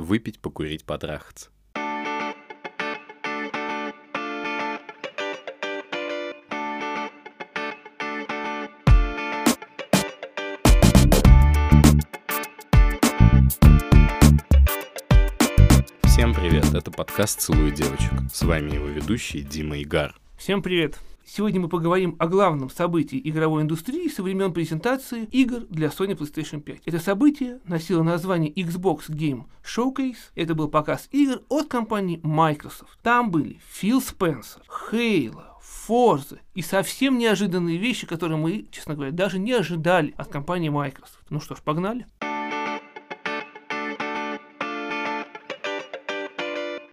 выпить, покурить, потрахаться. Всем привет, это подкаст «Целую девочек». С вами его ведущий Дима Игар. Всем привет! Сегодня мы поговорим о главном событии игровой индустрии со времен презентации игр для Sony PlayStation 5. Это событие носило название Xbox Game Showcase. Это был показ игр от компании Microsoft. Там были Фил Спенсер, Halo, Forza и совсем неожиданные вещи, которые мы, честно говоря, даже не ожидали от компании Microsoft. Ну что ж, погнали.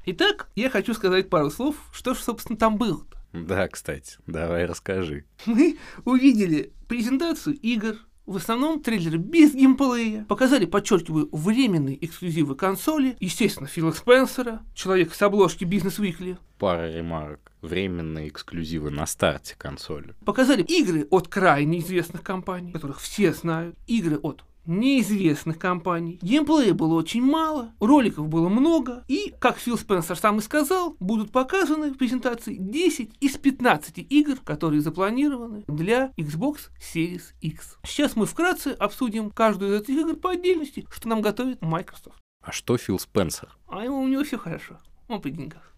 Итак, я хочу сказать пару слов, что же, собственно, там было-то. Да, кстати, давай расскажи. Мы увидели презентацию игр, в основном трейлеры без геймплея. Показали, подчеркиваю, временные эксклюзивы консоли. Естественно, Фила Спенсера, человек с обложки Бизнес Weekly. Пара ремарок. Временные эксклюзивы на старте консоли. Показали игры от крайне известных компаний, которых все знают. Игры от неизвестных компаний. Геймплея было очень мало, роликов было много, и, как Фил Спенсер сам и сказал, будут показаны в презентации 10 из 15 игр, которые запланированы для Xbox Series X. Сейчас мы вкратце обсудим каждую из этих игр по отдельности, что нам готовит Microsoft. А что Фил Спенсер? А ему у него все хорошо, он при деньгах.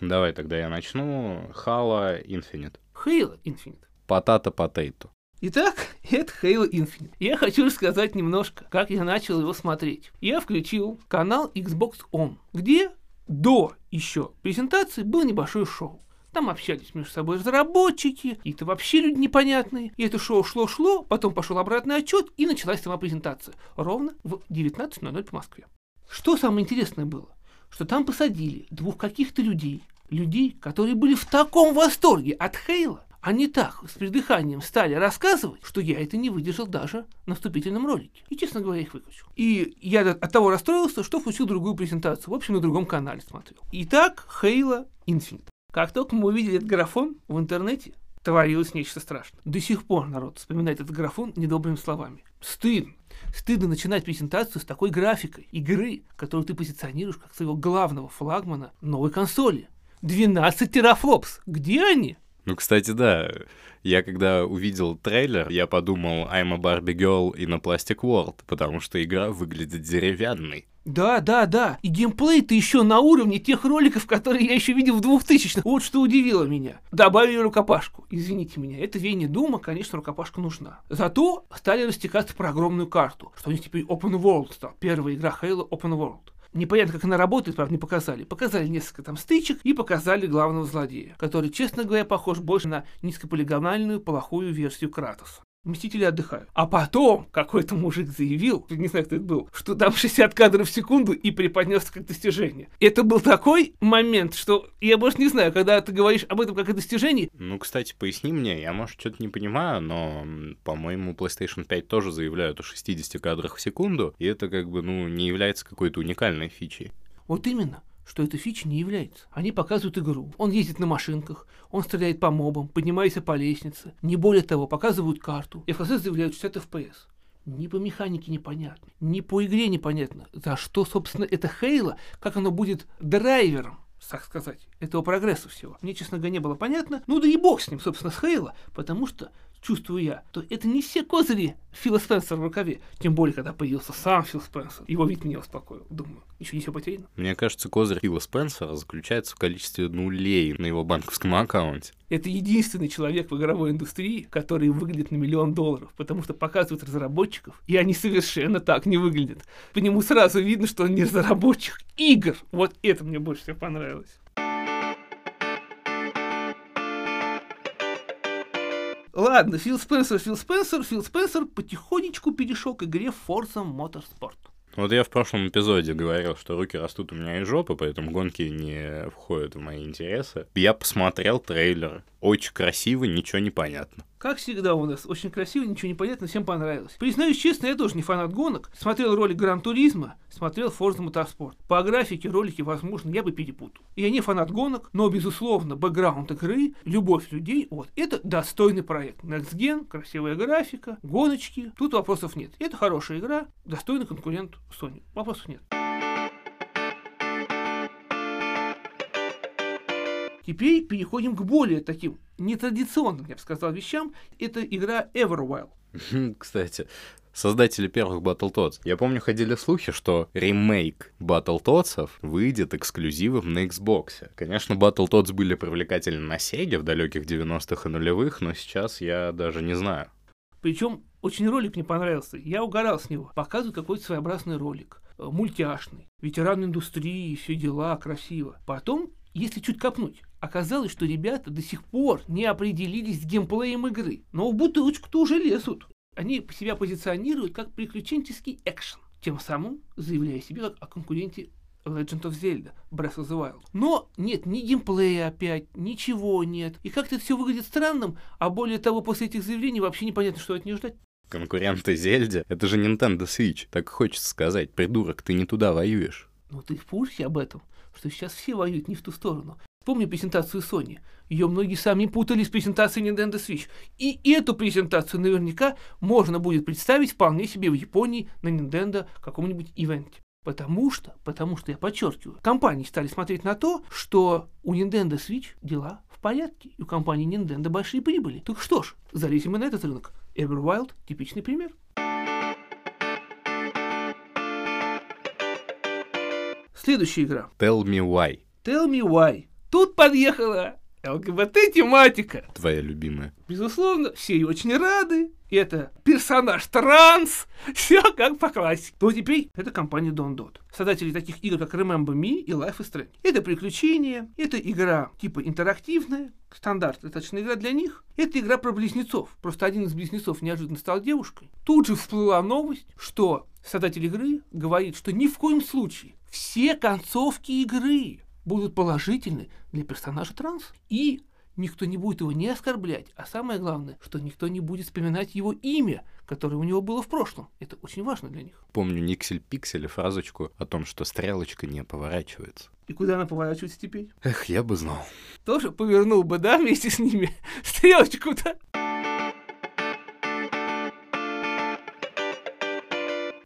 Давай тогда я начну. Halo Infinite. Halo Infinite. Потата Потейто. Итак, это Halo Infinite. Я хочу рассказать немножко, как я начал его смотреть. Я включил канал Xbox On, где до еще презентации было небольшое шоу. Там общались между собой разработчики, какие-то вообще люди непонятные. И это шоу шло-шло, потом пошел обратный отчет, и началась сама презентация. Ровно в 19.00 по Москве. Что самое интересное было? Что там посадили двух каких-то людей, людей, которые были в таком восторге от Хейла, они так с придыханием стали рассказывать, что я это не выдержал даже на вступительном ролике. И, честно говоря, их выключил. И я от того расстроился, что включил другую презентацию. В общем, на другом канале смотрел. Итак, Halo Infinite. Как только мы увидели этот графон в интернете, творилось нечто страшное. До сих пор народ вспоминает этот графон недобрыми словами. Стыдно. Стыдно начинать презентацию с такой графикой игры, которую ты позиционируешь как своего главного флагмана новой консоли. 12 терафлопс. Где они? Ну, кстати, да. Я когда увидел трейлер, я подумал I'm a Barbie Girl in a Plastic World, потому что игра выглядит деревянной. Да, да, да. И геймплей-то еще на уровне тех роликов, которые я еще видел в 2000-х. Вот что удивило меня. Добавили рукопашку. Извините меня, это веяние Дума, конечно, рукопашка нужна. Зато стали растекаться про огромную карту, что у них теперь Open World стал. Первая игра Halo Open World. Непонятно, как она работает, правда, не показали. Показали несколько там стычек и показали главного злодея, который, честно говоря, похож больше на низкополигональную плохую версию Кратоса. Мстители отдыхают. А потом какой-то мужик заявил, не знаю, кто это был, что там 60 кадров в секунду и преподнес как достижение. Это был такой момент, что я больше не знаю, когда ты говоришь об этом как о достижении. Ну, кстати, поясни мне, я, может, что-то не понимаю, но, по-моему, PlayStation 5 тоже заявляют о 60 кадрах в секунду, и это как бы, ну, не является какой-то уникальной фичей. Вот именно что эта фича не является. Они показывают игру. Он ездит на машинках, он стреляет по мобам, поднимается по лестнице. Не более того, показывают карту. И в конце заявляют 60 FPS. Ни по механике непонятно, ни по игре непонятно. За что, собственно, это Хейла, как оно будет драйвером так сказать, этого прогресса всего. Мне, честно говоря, не было понятно. Ну да и бог с ним, собственно, с Хейла, потому что чувствую я, то это не все козыри Фила Спенсера в рукаве. Тем более, когда появился сам Фил Спенсер. Его вид меня успокоил. Думаю, еще не все потеряно. Мне кажется, козырь Фила Спенсера заключается в количестве нулей на его банковском аккаунте. Это единственный человек в игровой индустрии, который выглядит на миллион долларов, потому что показывают разработчиков, и они совершенно так не выглядят. По нему сразу видно, что он не разработчик игр. Вот это мне больше всего понравилось. Ладно, Фил Спенсер, Фил Спенсер, Фил Спенсер потихонечку перешел к игре Forza Motorsport. Вот я в прошлом эпизоде говорил, что руки растут у меня из жопы, поэтому гонки не входят в мои интересы. Я посмотрел трейлер. Очень красиво, ничего не понятно. Как всегда у нас, очень красиво, ничего не понятно, всем понравилось. Признаюсь честно, я тоже не фанат гонок. Смотрел ролик Гран Туризма, смотрел Forza Motorsport. По графике ролики, возможно, я бы перепутал. Я не фанат гонок, но, безусловно, бэкграунд игры, любовь людей, вот, это достойный проект. Next Gen, красивая графика, гоночки, тут вопросов нет. Это хорошая игра, достойный конкурент Sony. Вопросов нет. Теперь переходим к более таким нетрадиционным, я бы сказал, вещам. Это игра Everwild. Кстати, создатели первых Battletoads. Я помню, ходили слухи, что ремейк Battletoads выйдет эксклюзивом на Xbox. Конечно, Battletoads были привлекательны на Sega в далеких 90-х и нулевых, но сейчас я даже не знаю. Причем очень ролик мне понравился. Я угорал с него. Показывают какой-то своеобразный ролик. э, Мультяшный. Ветеран индустрии, все дела, красиво. Потом, если чуть копнуть, оказалось, что ребята до сих пор не определились с геймплеем игры. Но в бутылочку-то уже лезут. Они себя позиционируют как приключенческий экшен. Тем самым заявляя себе как о конкуренте Legend of Zelda, Breath of the Wild. Но нет ни геймплея опять, ничего нет. И как-то все выглядит странным, а более того, после этих заявлений вообще непонятно, что от нее ждать. Конкуренты Зельде — это же Nintendo Switch. Так хочется сказать, придурок, ты не туда воюешь. Ну ты в курсе об этом, что сейчас все воюют не в ту сторону. Помню презентацию Sony. Ее многие сами путали с презентацией Nintendo Switch. И эту презентацию наверняка можно будет представить вполне себе в Японии на Nintendo каком-нибудь ивенте. Потому что, потому что я подчеркиваю, компании стали смотреть на то, что у Nintendo Switch дела в порядке, и у компании Nintendo большие прибыли. Так что ж, залезем и на этот рынок. Everwild – типичный пример. Следующая игра. Tell me why. Tell me why. Тут подъехала ЛГБТ-тематика. Твоя любимая. Безусловно, все ей очень рады. Это персонаж транс. Все как по классике. Но теперь это компания Don Dot. Создатели таких игр, как Remember Me и Life is Strange. Это приключения, это игра типа интерактивная, стандарт, достаточно игра для них. Это игра про близнецов. Просто один из близнецов неожиданно стал девушкой. Тут же всплыла новость, что создатель игры говорит, что ни в коем случае все концовки игры будут положительны для персонажа транс. И никто не будет его не оскорблять, а самое главное, что никто не будет вспоминать его имя, которое у него было в прошлом. Это очень важно для них. Помню Никсель-Пиксель фразочку о том, что стрелочка не поворачивается. И куда она поворачивается теперь? Эх, я бы знал. Тоже повернул бы, да, вместе с ними стрелочку-то?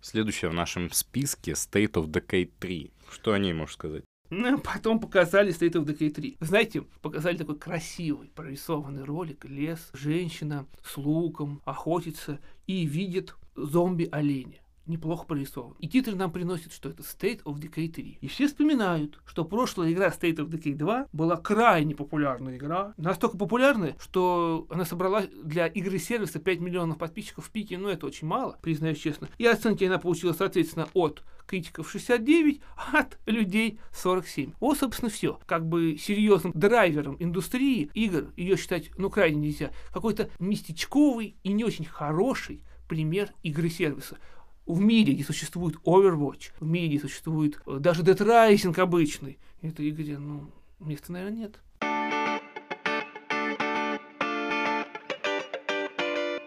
Следующее в нашем списке State of Decay 3. Что о ней можешь сказать? Ну, потом показали State of Decay 3. Знаете, показали такой красивый прорисованный ролик. Лес, женщина с луком охотится и видит зомби-оленя. Неплохо прорисован. И титры нам приносят, что это State of Decay 3. И все вспоминают, что прошлая игра State of Decay 2 была крайне популярная игра. Настолько популярная, что она собрала для игры сервиса 5 миллионов подписчиков в пике. Ну, это очень мало, признаюсь честно. И оценки она получила, соответственно, от критиков 69, а от людей 47. Вот, собственно, все. Как бы серьезным драйвером индустрии игр ее считать, ну, крайне нельзя. Какой-то местечковый и не очень хороший пример игры-сервиса. В мире, где существует Overwatch, в мире, где существует э, даже Dead Rising обычный, этой игре, ну, места, наверное, нет.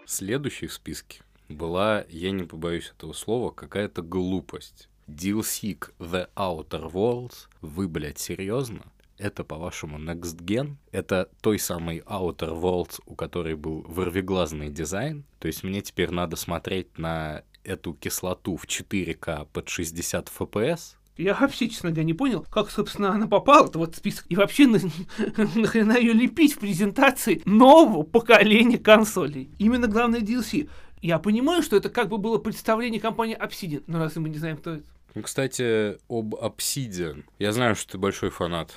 Следующей в списке была, я не побоюсь этого слова, какая-то глупость. DLC к The Outer Worlds. Вы, блядь, серьезно? Это, по-вашему, Next Gen? Это той самой Outer Worlds, у которой был вырвиглазный дизайн? То есть мне теперь надо смотреть на эту кислоту в 4К под 60 FPS? Я вообще, честно говоря, не понял, как, собственно, она попала в этот список. И вообще, на, нахрена ее лепить в презентации нового поколения консолей. Именно главное DLC. Я понимаю, что это как бы было представление компании Obsidian, но разве мы не знаем, кто это? Ну, кстати, об Obsidian. Я знаю, что ты большой фанат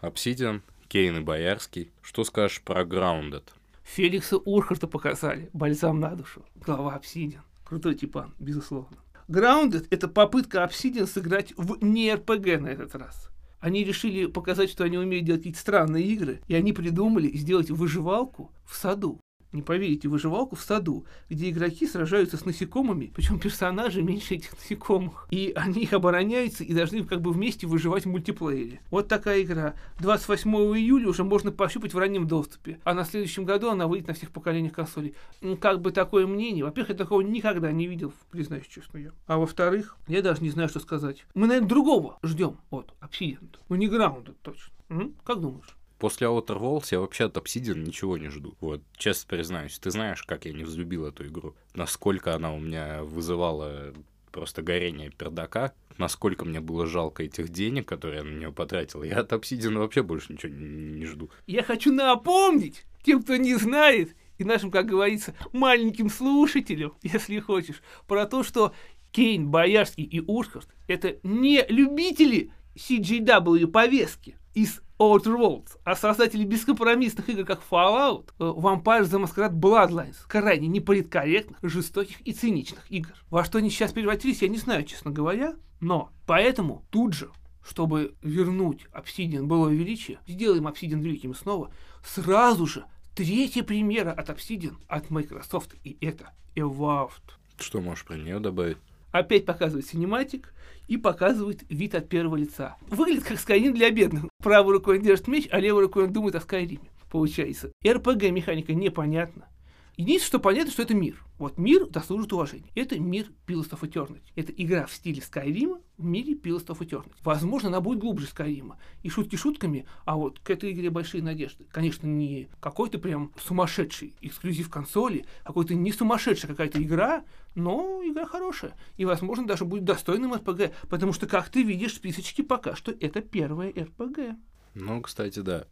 Obsidian, Кейн и Боярский. Что скажешь про Grounded? Феликса Урхарта показали, бальзам на душу, глава Obsidian. Крутой типан, безусловно. Grounded — это попытка Obsidian сыграть в не РПГ на этот раз. Они решили показать, что они умеют делать какие-то странные игры, и они придумали сделать выживалку в саду. Не поверите, выживалку в саду, где игроки сражаются с насекомыми, причем персонажи меньше этих насекомых. И они их обороняются и должны как бы вместе выживать в мультиплеере. Вот такая игра. 28 июля уже можно пощупать в раннем доступе, а на следующем году она выйдет на всех поколениях консолей. Ну, как бы такое мнение. Во-первых, я такого никогда не видел, признаюсь честно я. А во-вторых, я даже не знаю, что сказать. Мы, наверное, другого ждем. Вот, Obsidian. Ну, не Граунда точно. М? Как думаешь? После Outer Worlds я вообще от Obsidian ничего не жду. Вот, честно признаюсь, ты знаешь, как я не взлюбил эту игру? Насколько она у меня вызывала просто горение пердака, насколько мне было жалко этих денег, которые я на нее потратил. Я от Obsidian вообще больше ничего не, не жду. Я хочу напомнить тем, кто не знает, и нашим, как говорится, маленьким слушателям, если хочешь, про то, что Кейн, Боярский и Ушхарт — это не любители CGW повестки из Outer Worlds, а создатели бескомпромиссных игр, как Fallout, э, Vampire the Masquerade Bloodlines, крайне неполиткорректных, жестоких и циничных игр. Во что они сейчас превратились, я не знаю, честно говоря, но поэтому тут же чтобы вернуть Obsidian было величие, сделаем Obsidian великим снова, сразу же третья премьера от Obsidian, от Microsoft, и это Evolved. Что можешь про нее добавить? Опять показывает синематик и показывает вид от первого лица. Выглядит как Skyrim для бедных. Правой рукой он держит меч, а левой рукой он думает о Скайриме. Получается. РПГ механика непонятна. Единственное, что понятно, что это мир. Вот мир заслужит уважения. Это мир Pillars of Eternity. Это игра в стиле Скайрима в мире Pillars of Eternity. Возможно, она будет глубже Скайрима. И шутки шутками, а вот к этой игре большие надежды. Конечно, не какой-то прям сумасшедший эксклюзив консоли, какой-то не сумасшедшая какая-то игра, но игра хорошая. И, возможно, даже будет достойным РПГ, потому что, как ты видишь, списочки пока что это первое РПГ. Ну, кстати, да.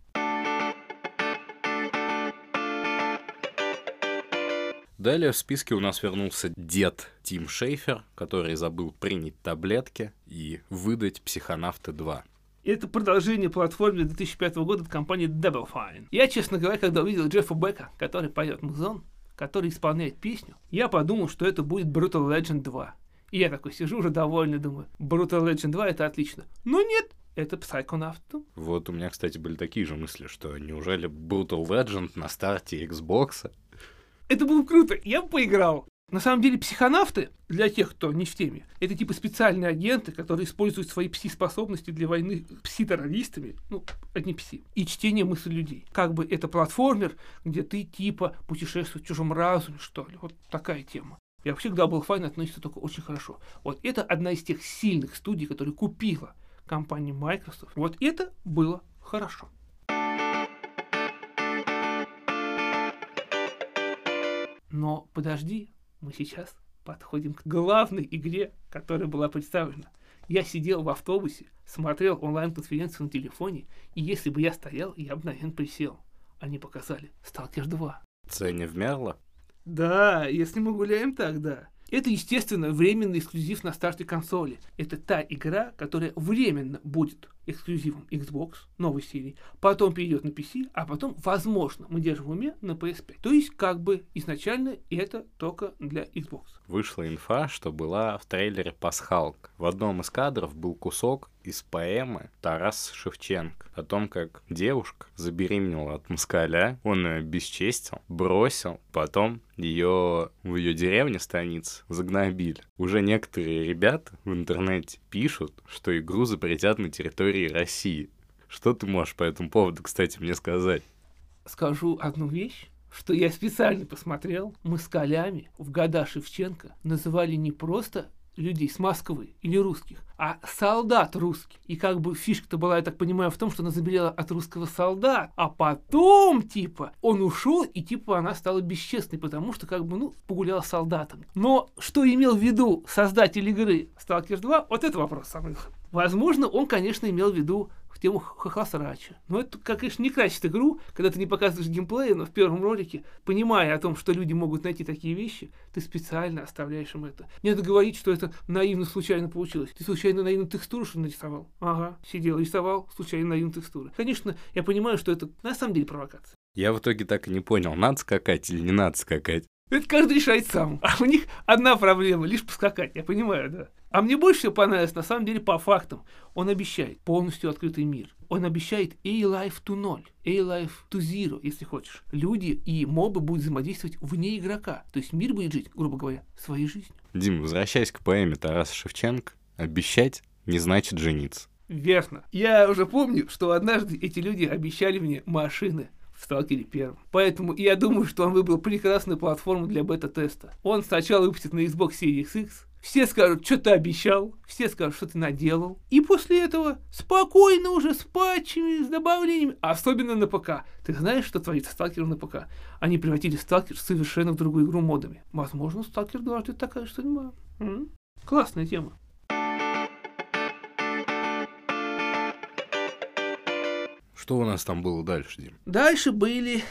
Далее в списке у нас вернулся дед Тим Шейфер, который забыл принять таблетки и выдать «Психонавты 2». Это продолжение платформы 2005 года от компании Double Fine. Я, честно говоря, когда увидел Джеффа Бека, который поет музон, который исполняет песню, я подумал, что это будет Brutal Legend 2. И я такой сижу уже довольный, думаю, Brutal Legend 2 это отлично. Но нет, это Psychonaut. Вот у меня, кстати, были такие же мысли, что неужели Brutal Legend на старте Xbox это было круто, я бы поиграл. На самом деле психонавты, для тех, кто не в теме, это типа специальные агенты, которые используют свои пси-способности для войны пси-террористами, ну, одни пси, и чтение мыслей людей. Как бы это платформер, где ты типа путешествуешь в чужом разуме, что ли, вот такая тема. И вообще к Double Fine относится только очень хорошо. Вот это одна из тех сильных студий, которые купила компания Microsoft. Вот это было хорошо. Но подожди, мы сейчас подходим к главной игре, которая была представлена. Я сидел в автобусе, смотрел онлайн-конференцию на телефоне, и если бы я стоял, я бы, наверное, присел. Они показали «Сталкер 2». Цене вмерло? Да, если мы гуляем так, да. Это, естественно, временный эксклюзив на старте консоли. Это та игра, которая временно будет эксклюзивом Xbox новой серии, потом перейдет на PC, а потом, возможно, мы держим в уме на PS5. То есть, как бы изначально это только для Xbox. Вышла инфа, что была в трейлере Пасхалк. В одном из кадров был кусок из поэмы Тарас Шевченко о том, как девушка забеременела от москаля, он ее бесчестил, бросил, потом ее в ее деревне станице загнобили. Уже некоторые ребята в интернете пишут, что игру запретят на территории России. Что ты можешь по этому поводу, кстати, мне сказать? Скажу одну вещь что я специально посмотрел, мы с Колями в года Шевченко называли не просто людей с Москвы или русских, а солдат русский. И как бы фишка-то была, я так понимаю, в том, что она забелела от русского солдата, а потом, типа, он ушел, и типа она стала бесчестной, потому что как бы, ну, погуляла с солдатом. Но что имел в виду создатель игры Stalker 2, вот это вопрос самый. Возможно, он, конечно, имел в виду в тему хохлосрача. Но это, как, конечно, не красит игру, когда ты не показываешь геймплея, но в первом ролике, понимая о том, что люди могут найти такие вещи, ты специально оставляешь им это. Не надо говорить, что это наивно случайно получилось. Ты случайно наивную текстуру что нарисовал? Ага, сидел, рисовал случайно наивную текстуру. Конечно, я понимаю, что это на самом деле провокация. Я в итоге так и не понял, надо скакать или не надо скакать. Это каждый решает сам. А у них одна проблема, лишь поскакать, я понимаю, да. А мне больше всего понравилось, на самом деле, по фактам. Он обещает полностью открытый мир. Он обещает A-Life to 0, A-Life to Zero, если хочешь. Люди и мобы будут взаимодействовать вне игрока. То есть мир будет жить, грубо говоря, своей жизнью. Дим, возвращаясь к поэме Тараса Шевченко, обещать не значит жениться. Верно. Я уже помню, что однажды эти люди обещали мне машины в Сталкере первом. Поэтому я думаю, что он выбрал прекрасную платформу для бета-теста. Он сначала выпустит на Xbox Series X, все скажут, что ты обещал, все скажут, что ты наделал. И после этого спокойно уже с патчами, с добавлениями, особенно на ПК. Ты знаешь, что творится сталкером на ПК? Они превратили сталкер совершенно в другую игру модами. Возможно, сталкер 2 ждет такая судьба. М? Классная тема. Что у нас там было дальше, Дим? Дальше были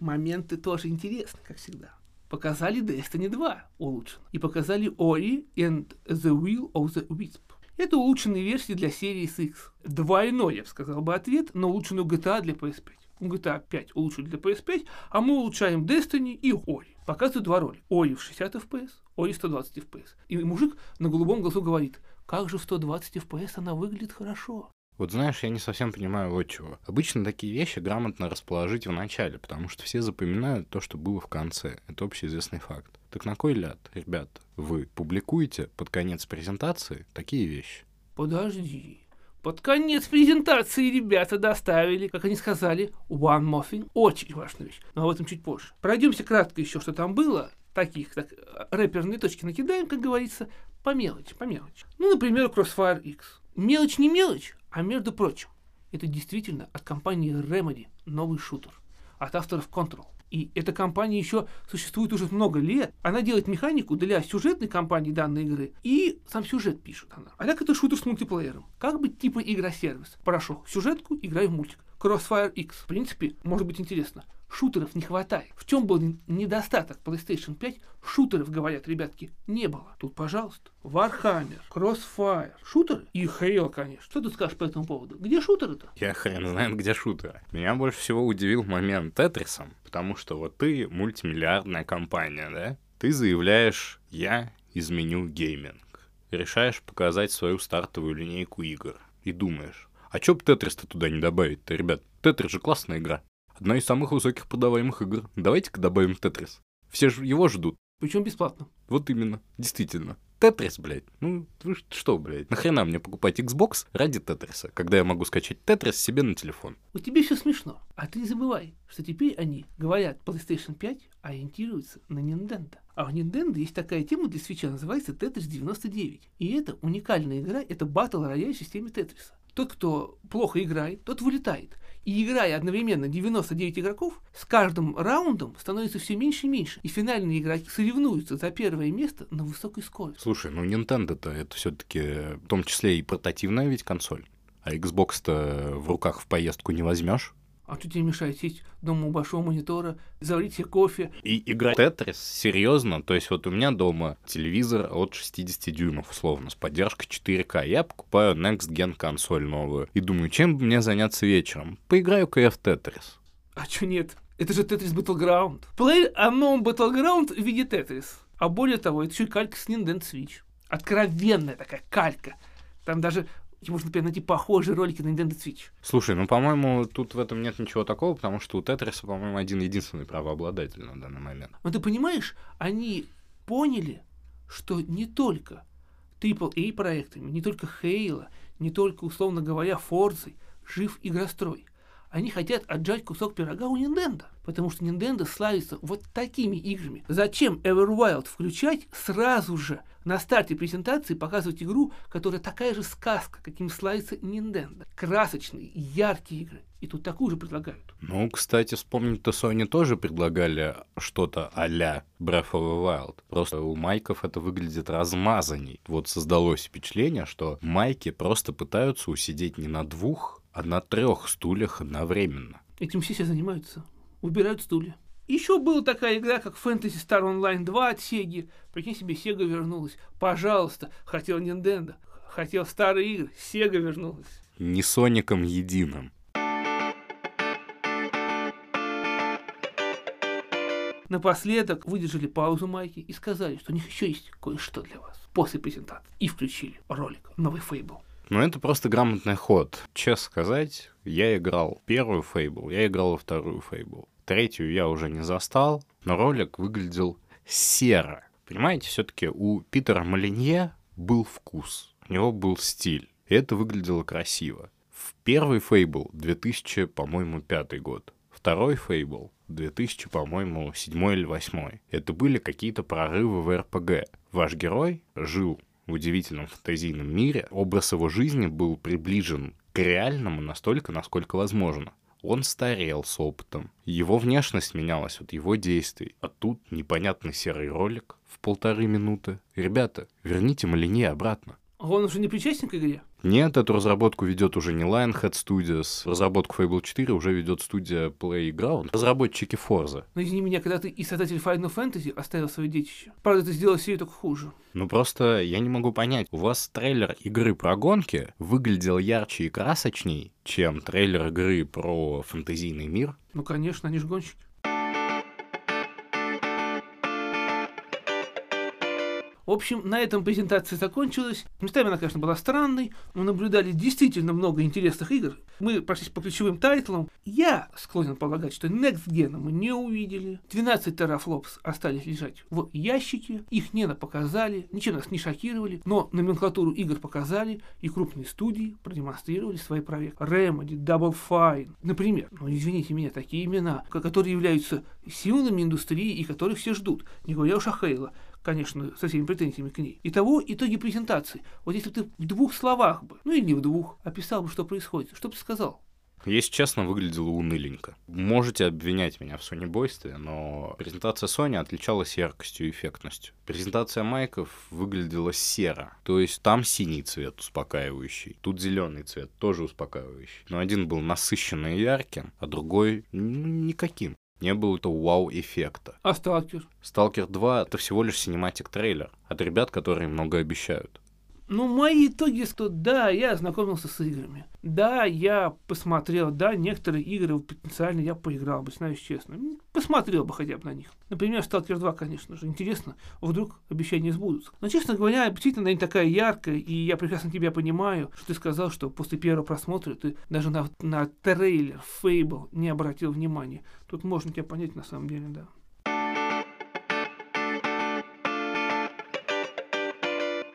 моменты тоже интересные, как всегда. Показали Destiny 2 улучшен. И показали Ori and the Will of the Wisp. Это улучшенные версии для серии X. Двойной, я бы сказал бы, ответ на улучшенную GTA для PS5. GTA 5 улучшили для PS5, а мы улучшаем Destiny и Ori. Показывают два ролика. Ori в 60 FPS, Ori 120 FPS. И мужик на голубом глазу говорит, как же в 120 FPS она выглядит хорошо. Вот знаешь, я не совсем понимаю вот чего. Обычно такие вещи грамотно расположить в начале, потому что все запоминают то, что было в конце. Это общеизвестный факт. Так на кой ляд, ребята, вы публикуете под конец презентации такие вещи? Подожди. Под конец презентации ребята доставили, как они сказали, One Muffin. Очень важная вещь, но об этом чуть позже. Пройдемся кратко еще, что там было. Таких, так, рэперные точки накидаем, как говорится, по мелочи, по мелочи. Ну, например, Crossfire X. Мелочь не мелочь, а между прочим, это действительно от компании Remedy новый шутер, от авторов Control. И эта компания еще существует уже много лет. Она делает механику для сюжетной кампании данной игры, и сам сюжет пишет она. А так это шутер с мультиплеером. Как бы типа игра-сервис. Прошел сюжетку, играй в мультик. Crossfire X. В принципе, может быть интересно. Шутеров не хватает. В чем был недостаток PlayStation 5? Шутеров, говорят ребятки, не было. Тут, пожалуйста, Warhammer, Crossfire, шутер и Halo, конечно. Что ты скажешь по этому поводу? Где шутеры-то? Я хрен знает, где шутеры. Меня больше всего удивил момент Тетрисом, потому что вот ты мультимиллиардная компания, да? Ты заявляешь, я изменю гейминг. Решаешь показать свою стартовую линейку игр. И думаешь, а чё бы Тетрис-то туда не добавить-то, ребят? Тетрис же классная игра. Одна из самых высоких продаваемых игр. Давайте-ка добавим Тетрис. Все же его ждут. Причем бесплатно. Вот именно, действительно. Тетрис, блядь. Ну, вы что, блядь? Нахрена мне покупать Xbox ради Тетриса, когда я могу скачать Тетрис себе на телефон? У тебя все смешно. А ты не забывай, что теперь они говорят PlayStation 5 ориентируются на Nintendo. А у Nintendo есть такая тема для свеча, называется Tetris 99. И это уникальная игра, это батл рояль в системе Тетриса. Тот, кто плохо играет, тот вылетает. И играя одновременно 99 игроков, с каждым раундом становится все меньше и меньше. И финальные игроки соревнуются за первое место на высокой скорости. Слушай, ну Nintendo-то это все-таки в том числе и портативная ведь консоль. А Xbox-то в руках в поездку не возьмешь. А что тебе мешает сесть дома у большого монитора, заварить себе кофе? И играть Тетрис, серьезно, то есть вот у меня дома телевизор от 60 дюймов, условно, с поддержкой 4К. Я покупаю Next Gen консоль новую и думаю, чем бы мне заняться вечером? Поиграю-ка я в Тетрис. А чё нет? Это же Tetris Battleground. Play unknown Battleground в виде Tetris. А более того, это еще и калька с Nintendo Switch. Откровенная такая калька. Там даже можно, например, найти похожие ролики на Nintendo Switch. Слушай, ну, по-моему, тут в этом нет ничего такого, потому что у Тетриса, по-моему, один единственный правообладатель на данный момент. Но ты понимаешь, они поняли, что не только AAA проектами, не только Halo, не только, условно говоря, Forza жив игрострой. Они хотят отжать кусок пирога у Nintendo, потому что Nintendo славится вот такими играми. Зачем Everwild включать сразу же на старте презентации показывать игру, которая такая же сказка, каким славится Nintendo. Красочные, яркие игры. И тут такую же предлагают. Ну, кстати, вспомнить-то Sony тоже предлагали что-то а-ля Breath of the Wild. Просто у майков это выглядит размазанней. Вот создалось впечатление, что майки просто пытаются усидеть не на двух, а на трех стульях одновременно. Этим все все занимаются. Убирают стулья. Еще была такая игра, как Fantasy Star Online 2 от Sega. Прикинь себе, Sega вернулась. Пожалуйста, хотел Nintendo. Хотел старые игры. Sega вернулась. Не Соником единым. Напоследок выдержали паузу Майки и сказали, что у них еще есть кое-что для вас после презентации. И включили ролик «Новый Фейбл». Ну, это просто грамотный ход. Честно сказать, я играл первую Фейбл, я играл во вторую Фейбл. Третью я уже не застал, но ролик выглядел серо. Понимаете, все-таки у Питера Малинье был вкус, у него был стиль, и это выглядело красиво. В первый Фейбл 2000, по-моему, пятый год. Второй Фейбл 2000, по-моему, седьмой или восьмой. Это были какие-то прорывы в РПГ. Ваш герой жил удивительном фантазийном мире. Образ его жизни был приближен к реальному настолько, насколько возможно. Он старел с опытом. Его внешность менялась от его действий. А тут непонятный серый ролик в полторы минуты. Ребята, верните Малине обратно. А он уже не причастен к игре? Нет, эту разработку ведет уже не Lionhead Studios. Разработку Fable 4 уже ведет студия Playground. Разработчики Forza. Но извини меня, когда ты и создатель Final Fantasy оставил свое детище. Правда, ты сделал серию только хуже. Ну просто я не могу понять. У вас трейлер игры про гонки выглядел ярче и красочней, чем трейлер игры про фэнтезийный мир. Ну, конечно, они же гонщики. В общем, на этом презентация закончилась. Местами она, конечно, была странной. Мы наблюдали действительно много интересных игр. Мы прошлись по ключевым тайтлам. Я склонен полагать, что Next Gen мы не увидели. 12 терафлопс остались лежать в ящике. Их не показали, ничем нас не шокировали. Но номенклатуру игр показали, и крупные студии продемонстрировали свои проекты. Remedy, Double Fine. Например, ну извините меня, такие имена, которые являются силами индустрии и которых все ждут. Не говоря уж о Хейла конечно, со всеми претензиями к ней. Итого итоги презентации. Вот если бы ты в двух словах бы, ну или не в двух, описал бы, что происходит, что бы ты сказал? Если честно, выглядело уныленько. Можете обвинять меня в Sony бойстве, но презентация Sony отличалась яркостью и эффектностью. Презентация майков выглядела серо, то есть там синий цвет успокаивающий, тут зеленый цвет тоже успокаивающий. Но один был насыщенный и ярким, а другой ну, никаким не было этого вау-эффекта. А Сталкер? Сталкер 2 — это всего лишь синематик трейлер от ребят, которые много обещают. Ну, мои итоги, что да, я ознакомился с играми. Да, я посмотрел, да, некоторые игры потенциально я поиграл бы, знаю честно. Посмотрел бы хотя бы на них. Например, Stalker 2, конечно же. Интересно, вдруг обещания сбудутся. Но, честно говоря, действительно, они такая яркая, и я прекрасно тебя понимаю, что ты сказал, что после первого просмотра ты даже на, на трейлер Fable не обратил внимания. Тут можно тебя понять на самом деле, да.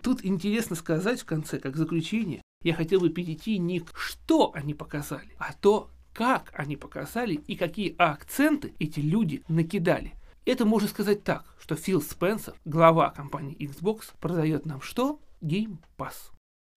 Тут интересно сказать в конце, как заключение, я хотел бы перейти не к что они показали, а то, как они показали и какие акценты эти люди накидали. Это можно сказать так, что Фил Спенсер, глава компании Xbox, продает нам что? Game Pass.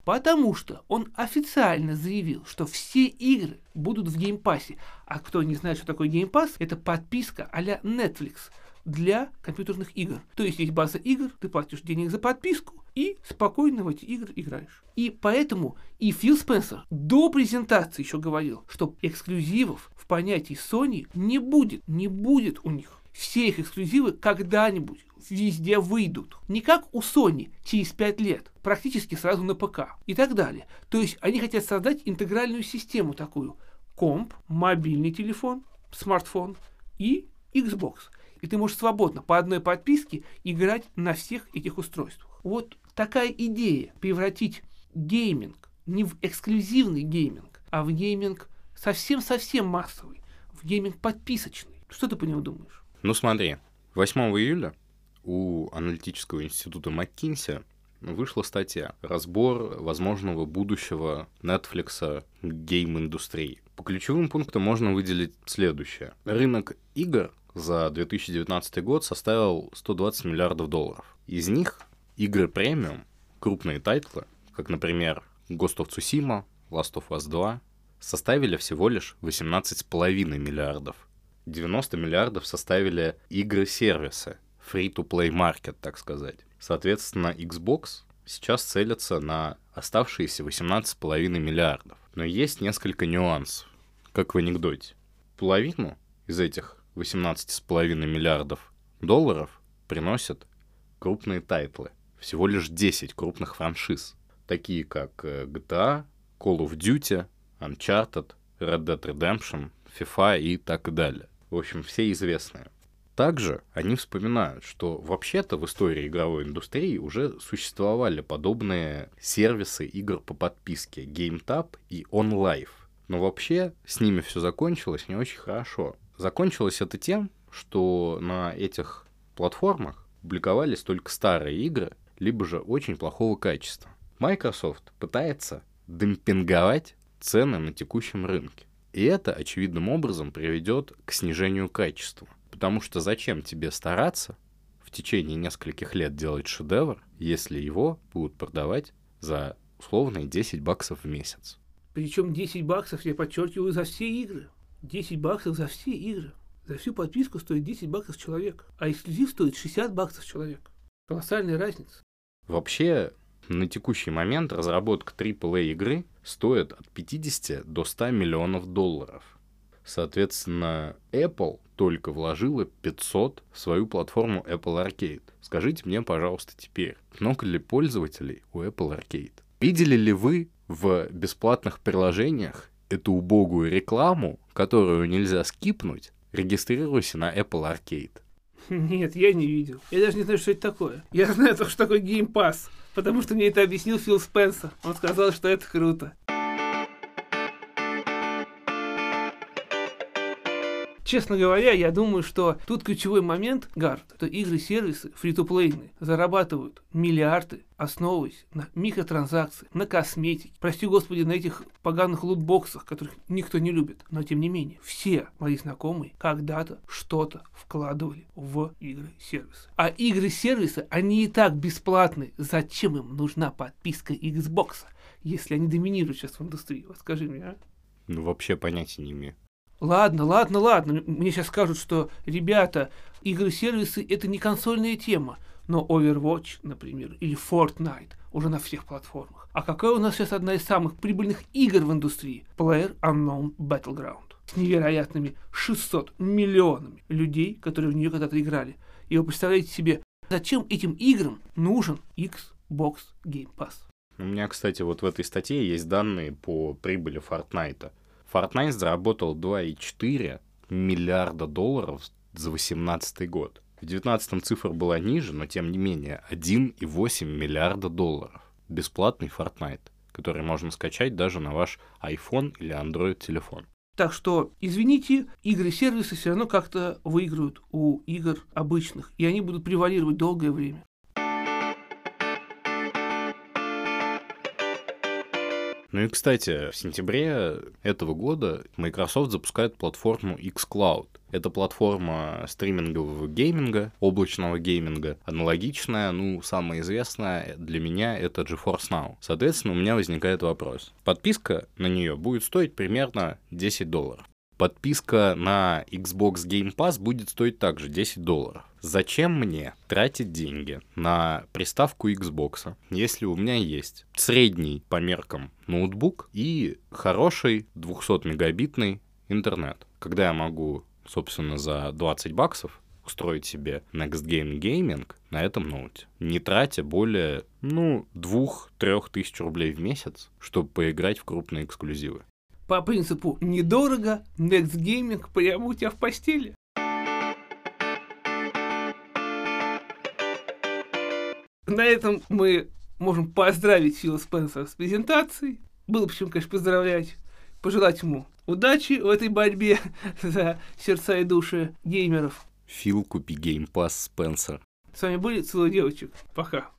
Потому что он официально заявил, что все игры будут в геймпассе. А кто не знает, что такое Game Pass, это подписка а-ля Netflix для компьютерных игр. То есть есть база игр, ты платишь денег за подписку, и спокойно в эти игры играешь. И поэтому и Фил Спенсер до презентации еще говорил, что эксклюзивов в понятии Sony не будет, не будет у них. Все их эксклюзивы когда-нибудь везде выйдут. Не как у Sony через 5 лет, практически сразу на ПК и так далее. То есть они хотят создать интегральную систему такую. Комп, мобильный телефон, смартфон и Xbox. И ты можешь свободно по одной подписке играть на всех этих устройствах. Вот такая идея превратить гейминг не в эксклюзивный гейминг, а в гейминг совсем-совсем массовый, в гейминг подписочный. Что ты по нему думаешь? Ну смотри, 8 июля у аналитического института McKinsey вышла статья «Разбор возможного будущего Netflix гейм-индустрии». По ключевым пунктам можно выделить следующее. Рынок игр за 2019 год составил 120 миллиардов долларов. Из них игры премиум, крупные тайтлы, как, например, Ghost of Tsushima, Last of Us 2, составили всего лишь 18,5 миллиардов. 90 миллиардов составили игры-сервисы, free-to-play market, так сказать. Соответственно, Xbox сейчас целится на оставшиеся 18,5 миллиардов. Но есть несколько нюансов, как в анекдоте. Половину из этих 18,5 миллиардов долларов приносят крупные тайтлы – всего лишь 10 крупных франшиз, такие как э, GTA, Call of Duty, Uncharted, Red Dead Redemption, FIFA и так далее. В общем, все известные. Также они вспоминают, что вообще-то в истории игровой индустрии уже существовали подобные сервисы игр по подписке GameTap и OnLive. Но вообще с ними все закончилось не очень хорошо. Закончилось это тем, что на этих платформах публиковались только старые игры, либо же очень плохого качества. Microsoft пытается демпинговать цены на текущем рынке. И это очевидным образом приведет к снижению качества. Потому что зачем тебе стараться в течение нескольких лет делать шедевр, если его будут продавать за условные 10 баксов в месяц? Причем 10 баксов, я подчеркиваю, за все игры. 10 баксов за все игры. За всю подписку стоит 10 баксов человек, а эксклюзив стоит 60 баксов человек. Колоссальная разница. Вообще, на текущий момент разработка AAA игры стоит от 50 до 100 миллионов долларов. Соответственно, Apple только вложила 500 в свою платформу Apple Arcade. Скажите мне, пожалуйста, теперь, много ли пользователей у Apple Arcade? Видели ли вы в бесплатных приложениях эту убогую рекламу, которую нельзя скипнуть, регистрируйся на Apple Arcade? Нет, я не видел. Я даже не знаю, что это такое. Я знаю только, что такое Pass, потому что мне это объяснил Фил Спенсер. Он сказал, что это круто. Честно говоря, я думаю, что тут ключевой момент, Гард, это игры-сервисы фри-то-плейные зарабатывают миллиарды, основываясь на микротранзакции, на косметике, прости господи, на этих поганых лутбоксах, которых никто не любит. Но тем не менее, все мои знакомые когда-то что-то вкладывали в игры-сервисы. А игры-сервисы, они и так бесплатные. Зачем им нужна подписка Xbox, если они доминируют сейчас в индустрии? Вот скажи мне, а? Ну, вообще понятия не имею. Ладно, ладно, ладно. Мне сейчас скажут, что, ребята, игры-сервисы это не консольная тема. Но Overwatch, например, или Fortnite уже на всех платформах. А какая у нас сейчас одна из самых прибыльных игр в индустрии? Player Unknown Battleground. С невероятными 600 миллионами людей, которые в нее когда-то играли. И вы представляете себе, зачем этим играм нужен Xbox Game Pass? У меня, кстати, вот в этой статье есть данные по прибыли Fortnite. Fortnite заработал 2,4 миллиарда долларов за 2018 год. В 2019 цифра была ниже, но тем не менее 1,8 миллиарда долларов. Бесплатный Fortnite, который можно скачать даже на ваш iPhone или Android телефон. Так что, извините, игры-сервисы все равно как-то выиграют у игр обычных, и они будут превалировать долгое время. Ну и, кстати, в сентябре этого года Microsoft запускает платформу xCloud. Это платформа стримингового гейминга, облачного гейминга. Аналогичная, ну, самая известная для меня это GeForce Now. Соответственно, у меня возникает вопрос. Подписка на нее будет стоить примерно 10 долларов. Подписка на Xbox Game Pass будет стоить также 10 долларов. Зачем мне тратить деньги на приставку Xbox, если у меня есть средний по меркам ноутбук и хороший 200-мегабитный интернет? Когда я могу, собственно, за 20 баксов устроить себе Next Game Gaming на этом ноуте, не тратя более, ну, 2-3 тысяч рублей в месяц, чтобы поиграть в крупные эксклюзивы по принципу недорого, Next Gaming прямо у тебя в постели. На этом мы можем поздравить Фила Спенсера с презентацией. Было почему, конечно, поздравлять. Пожелать ему удачи в этой борьбе за сердца и души геймеров. Фил, купи геймпас, Спенсер. С вами были Целую девочек. Пока.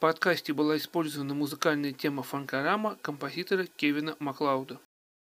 Подкасте была использована музыкальная тема фанкорама композитора Кевина Маклауда.